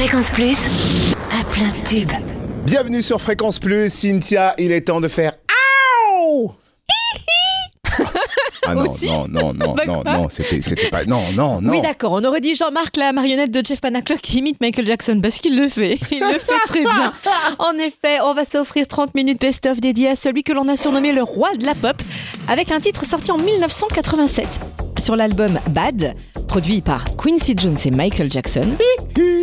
Fréquence Plus, à plein de tubes. Bienvenue sur Fréquence Plus, Cynthia, il est temps de faire Aouh Ah non, Aussi non, non, non, Bah non, non, c'était, c'était pas. Non, non, non. Oui, d'accord. On aurait dit Jean-Marc, la marionnette de Jeff Panaclock qui imite Michael Jackson parce qu'il le fait. Il le fait très bien. En effet, on va s'offrir 30 minutes best-of dédiées à celui que l'on a surnommé le roi de la pop avec un titre sorti en 1987 sur l'album Bad, produit par Quincy Jones et Michael Jackson.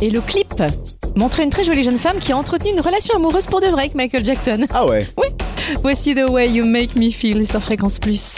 Et le clip montrait une très jolie jeune femme qui a entretenu une relation amoureuse pour de vrai avec Michael Jackson. Ah ouais. Oui, voici The Way You Make Me Feel sur Fréquence Plus.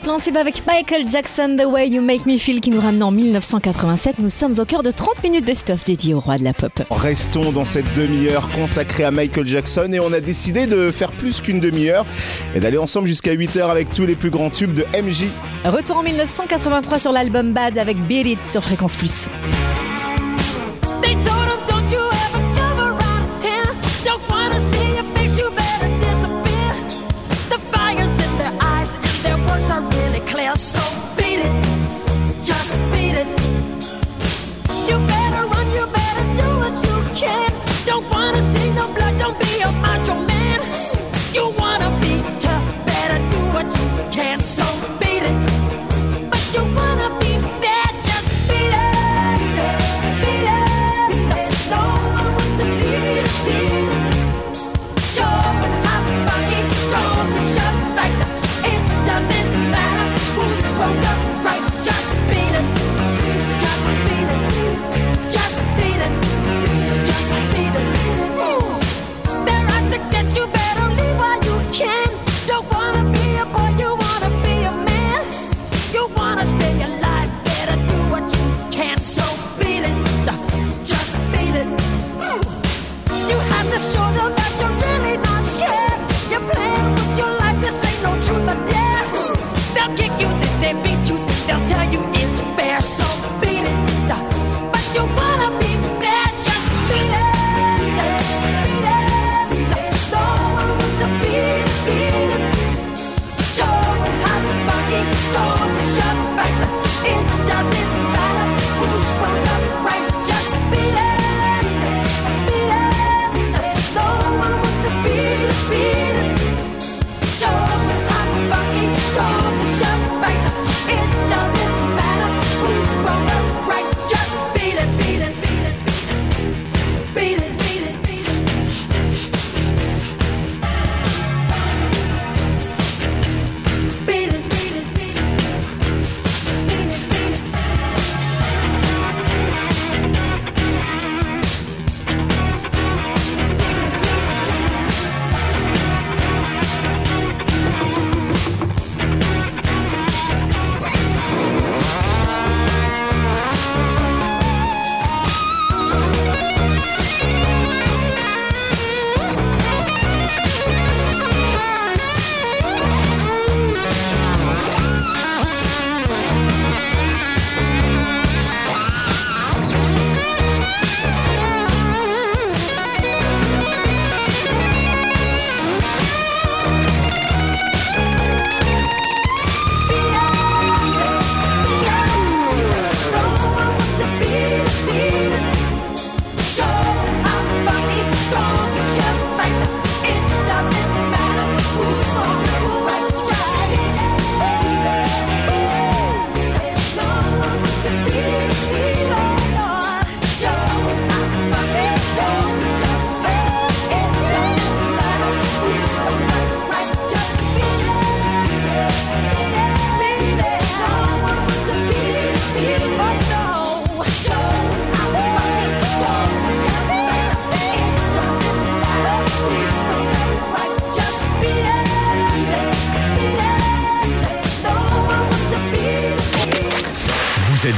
Plein tube avec Michael Jackson, The Way You Make Me Feel qui nous ramène en 1987. Nous sommes au cœur de 30 minutes best-of dédié au roi de la pop. Restons dans cette demi-heure consacrée à Michael Jackson et on a décidé de faire plus qu'une demi-heure et d'aller ensemble jusqu'à 8h avec tous les plus grands tubes de MJ. Retour en 1983 sur l'album Bad avec Beat It sur Fréquence Plus.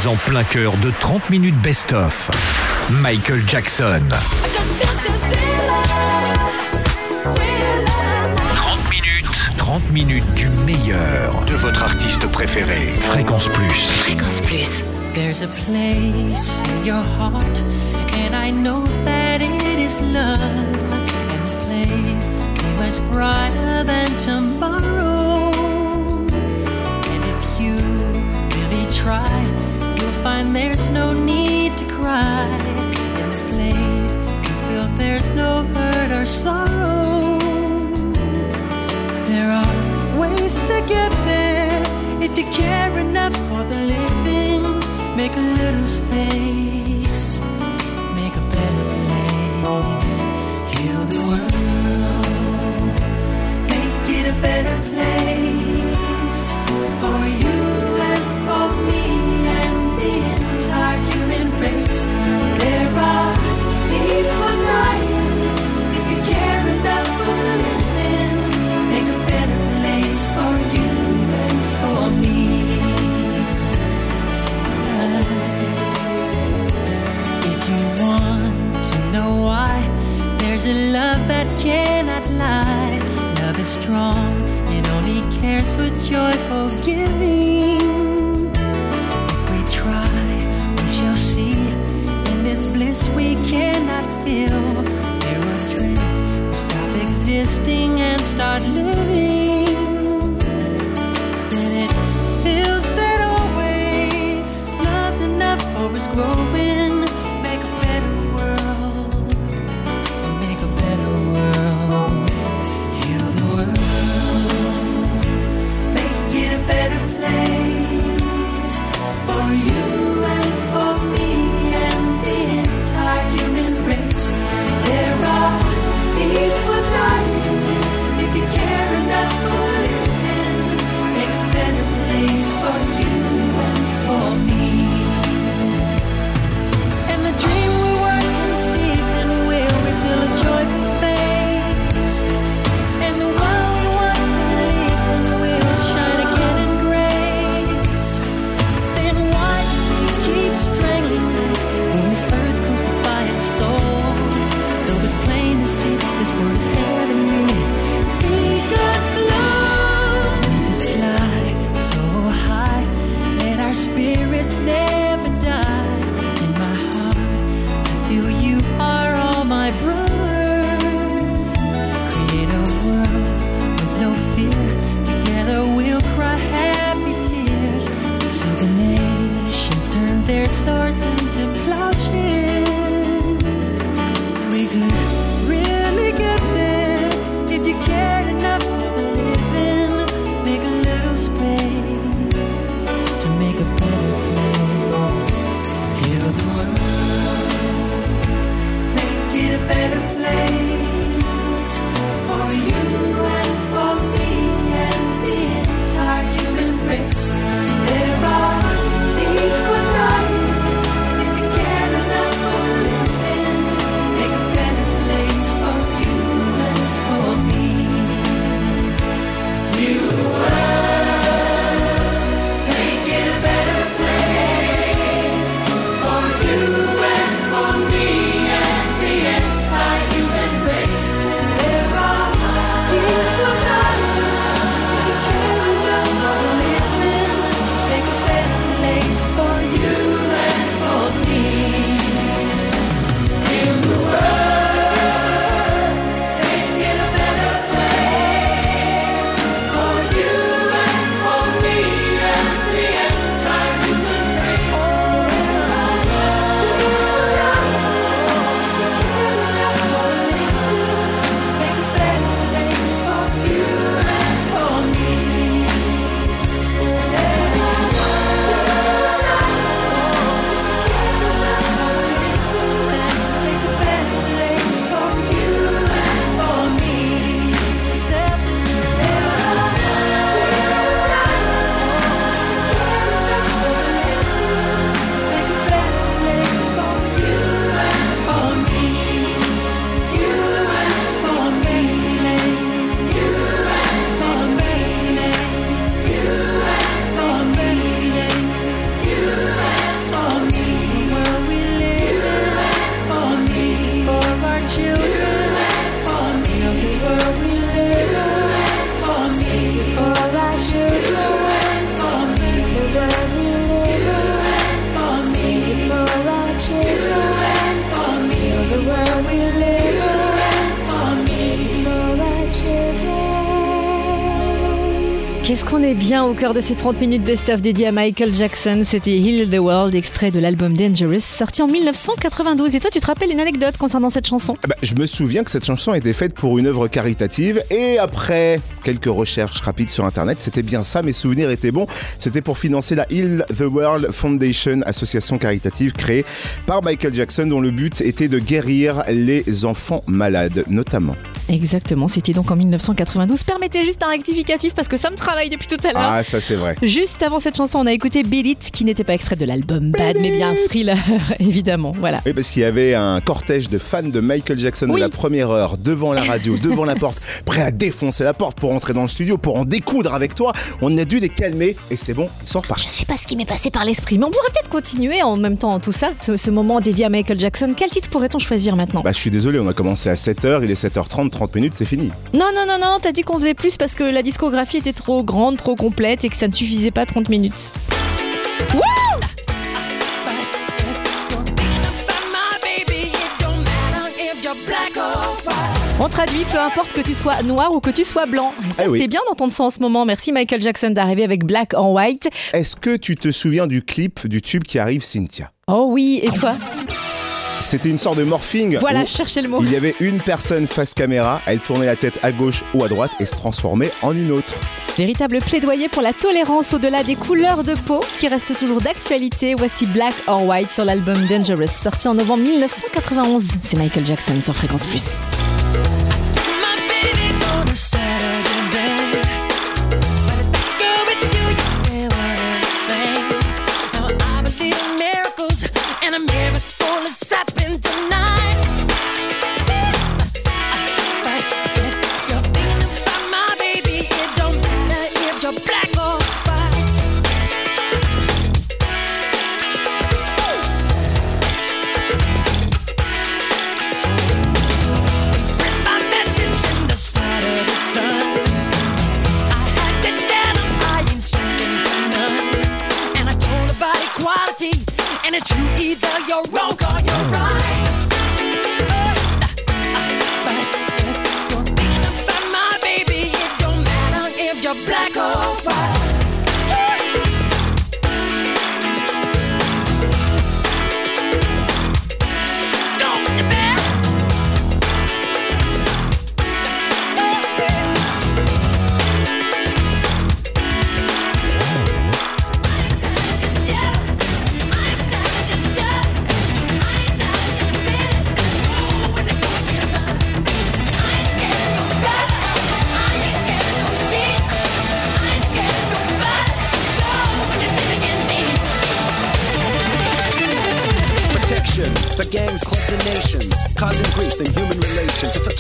En plein cœur de 30 minutes best-of. Michael Jackson. 30 minutes. 30 minutes du meilleur de votre artiste préféré. Fréquence Plus. Fréquence Plus. There's a place in your heart, and I know that it is love. And this place is much brighter than tomorrow. There's no need to cry. In this place, you feel there's no hurt or sorrow. There are ways to get there if you care enough for the living. Make a little space, make a better place. Heal the world, make it a better place dance for joyful giving. We try, we shall see. In this bliss we cannot feel. We're adrift. We stop existing and start living. cœur de ces 30 minutes best-of dédiées à Michael Jackson, c'était Heal the World, extrait de l'album Dangerous, sorti en 1992. Et toi, tu te rappelles une anecdote concernant cette chanson? Ah bah, je me souviens que cette chanson a été faite pour une œuvre caritative. Et après quelques recherches rapides sur Internet, c'était bien ça, mes souvenirs étaient bons. C'était pour financer la Heal the World Foundation, association caritative créée par Michael Jackson, dont le but était de guérir les enfants malades, notamment. Exactement, c'était donc en 1992. Permettez juste un rectificatif parce que ça me travaille depuis tout à l'heure. Ah, ça c'est vrai. Juste avant cette chanson, on a écouté Beat It, qui n'était pas extrait de l'album Bad, mais bien Thriller, évidemment. Voilà. Oui, parce qu'il y avait un cortège de fans de Michael Jackson Oui. de la première heure devant la radio, devant la porte, prêts à défoncer la porte pour entrer dans le studio, pour en découdre avec toi. On a dû les calmer et c'est bon, ils sont Je repartis. sais pas ce qui m'est passé par l'esprit, mais on pourrait peut-être continuer en même temps tout ça, ce, ce moment dédié à Michael Jackson. Quel titre pourrait-on choisir maintenant? Bah, je suis désolé, on a commencé à 7h, il est 7h30, 30 minutes, c'est fini. Non, non, non, non, t'as dit qu'on faisait plus parce que la discographie était trop grande, trop complète et que ça ne suffisait pas 30 minutes. On traduit, peu importe que tu sois noir ou que tu sois blanc. Eh oui. c'est bien d'entendre ça en ce moment. Merci Michael Jackson d'arriver avec Black and White. Est-ce que tu te souviens du clip du tube qui arrive, Cynthia? Oh oui, et toi? C'était une sorte de morphing. Voilà, je cherchais le mot. Il y avait une personne face caméra, elle tournait la tête à gauche ou à droite et se transformait en une autre. Véritable plaidoyer pour la tolérance au-delà des couleurs de peau qui reste toujours d'actualité. Voici Black or White sur l'album Dangerous, sorti en novembre 1991. C'est Michael Jackson sur Fréquence Plus.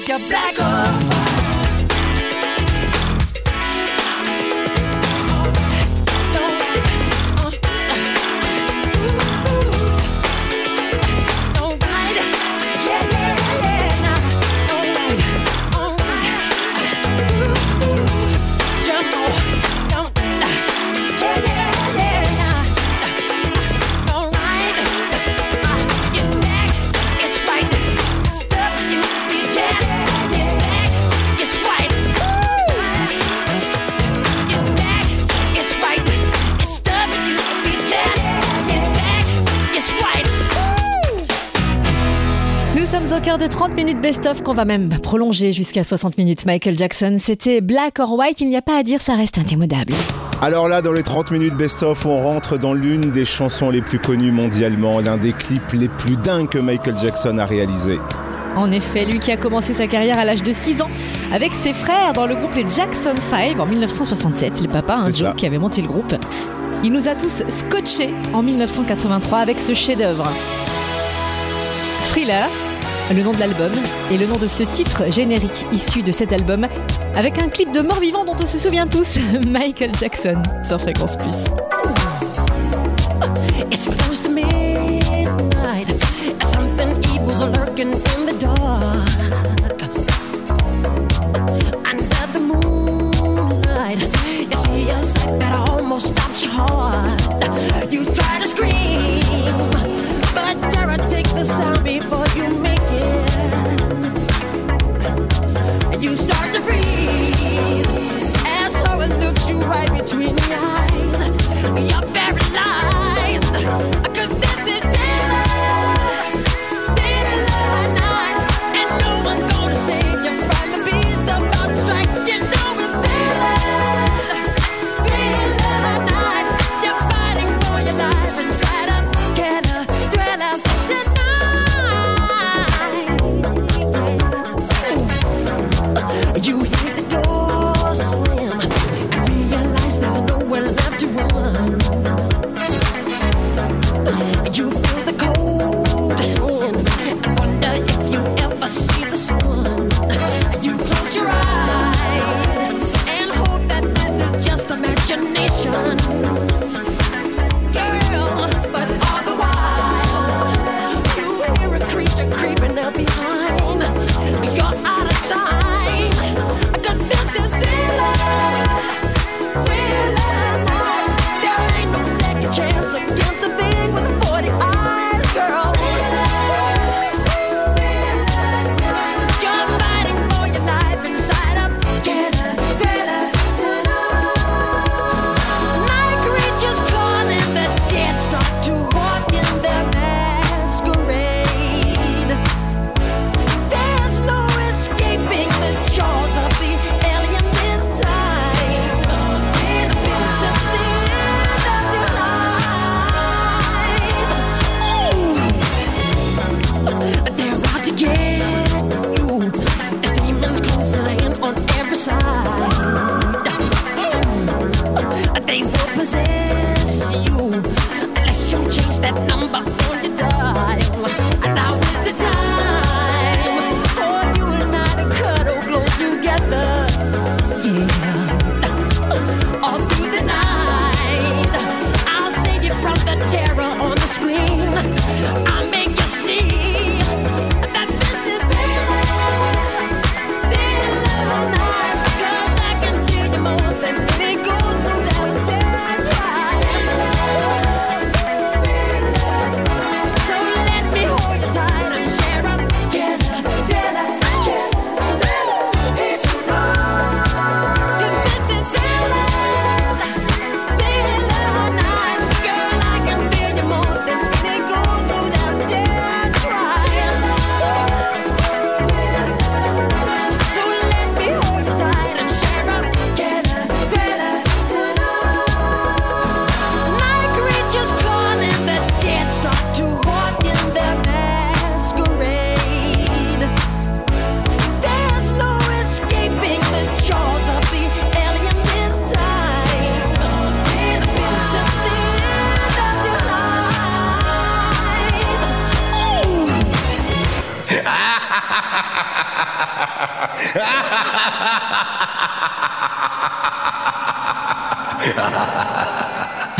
Matter if you're black or minutes best-of qu'on va même prolonger jusqu'à 60 minutes. Michael Jackson, c'était Black or White, il n'y a pas à dire, ça reste indémodable. Alors là, dans les 30 minutes best-of, on rentre dans l'une des chansons les plus connues mondialement, l'un des clips les plus dingues que Michael Jackson a réalisé. En effet, lui qui a commencé sa carrière à l'âge de 6 ans avec ses frères dans le groupe les Jackson 5 en 1967, le papa, un Joe ça. qui avait monté le groupe. Il nous a tous scotchés en 1983 avec ce chef-d'œuvre. Thriller, le nom de l'album et le nom de ce titre générique issu de cet album, avec un clip de mort-vivant dont on se souvient tous, Michael Jackson, sur Fréquence Plus. You try to scream.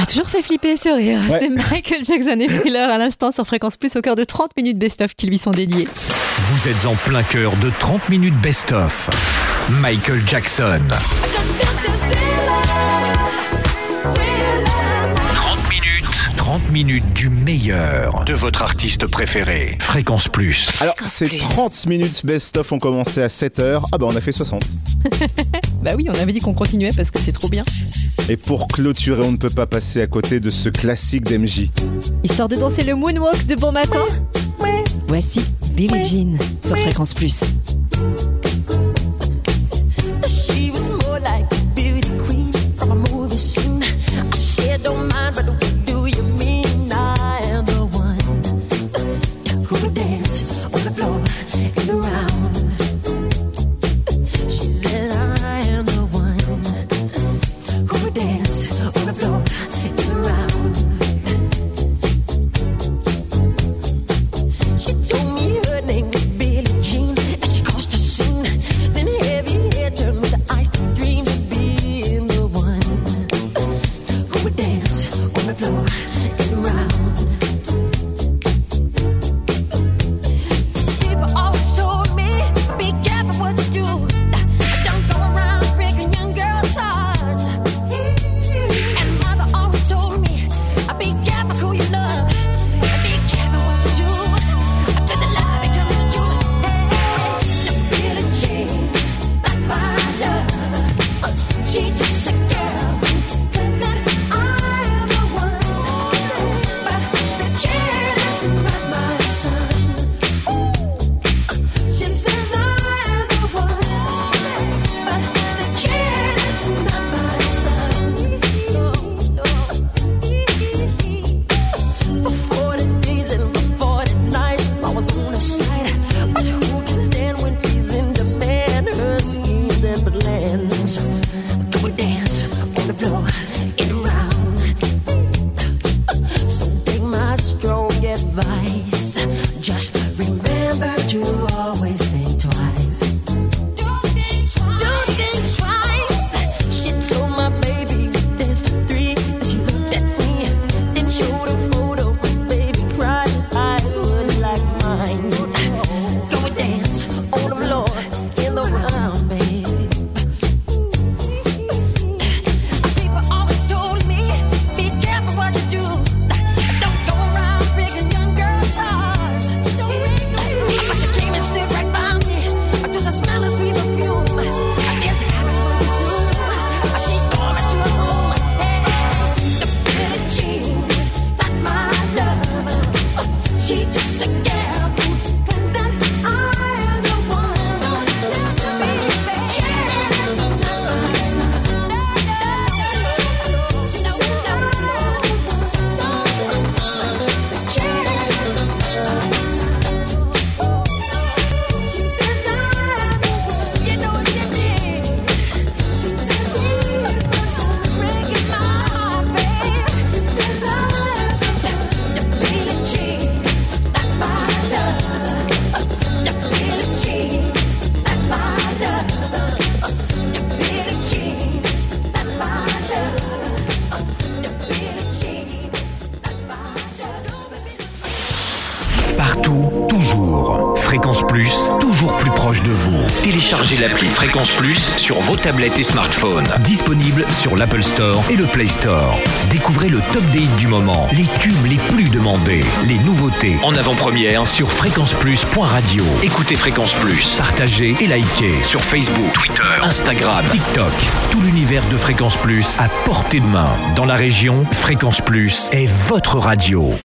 m'a toujours fait flipper ce rire. C'est Michael Jackson et Thriller à l'instant sur Fréquence Plus au cœur de 30 minutes best-of qui lui sont dédiées. Vous êtes en plein cœur de 30 minutes best-of. Michael Jackson. 30 minutes. 30 minutes du meilleur de votre artiste préféré. Fréquence Plus. Alors, ces 30 minutes best-of ont commencé à 7h. Ah bah, on a fait 60. Bah oui, on avait dit qu'on continuait parce que c'est trop bien. Et pour clôturer, on ne peut pas passer à côté de ce classique d'MJ. Histoire de danser le moonwalk de bon matin Voici Billie Jean sur Fréquence Plus. on the floor. L'appli Fréquence Plus sur vos tablettes et smartphones. Disponible sur l'Apple Store et le Play Store. Découvrez le top des hits du moment, les tubes les plus demandés, les nouveautés en avant-première sur fréquenceplus.radio. Écoutez Fréquence Plus, partagez et likez sur Facebook, Twitter, Instagram, TikTok. Tout l'univers de Fréquence Plus à portée de main. Dans la région, Fréquence Plus est votre radio.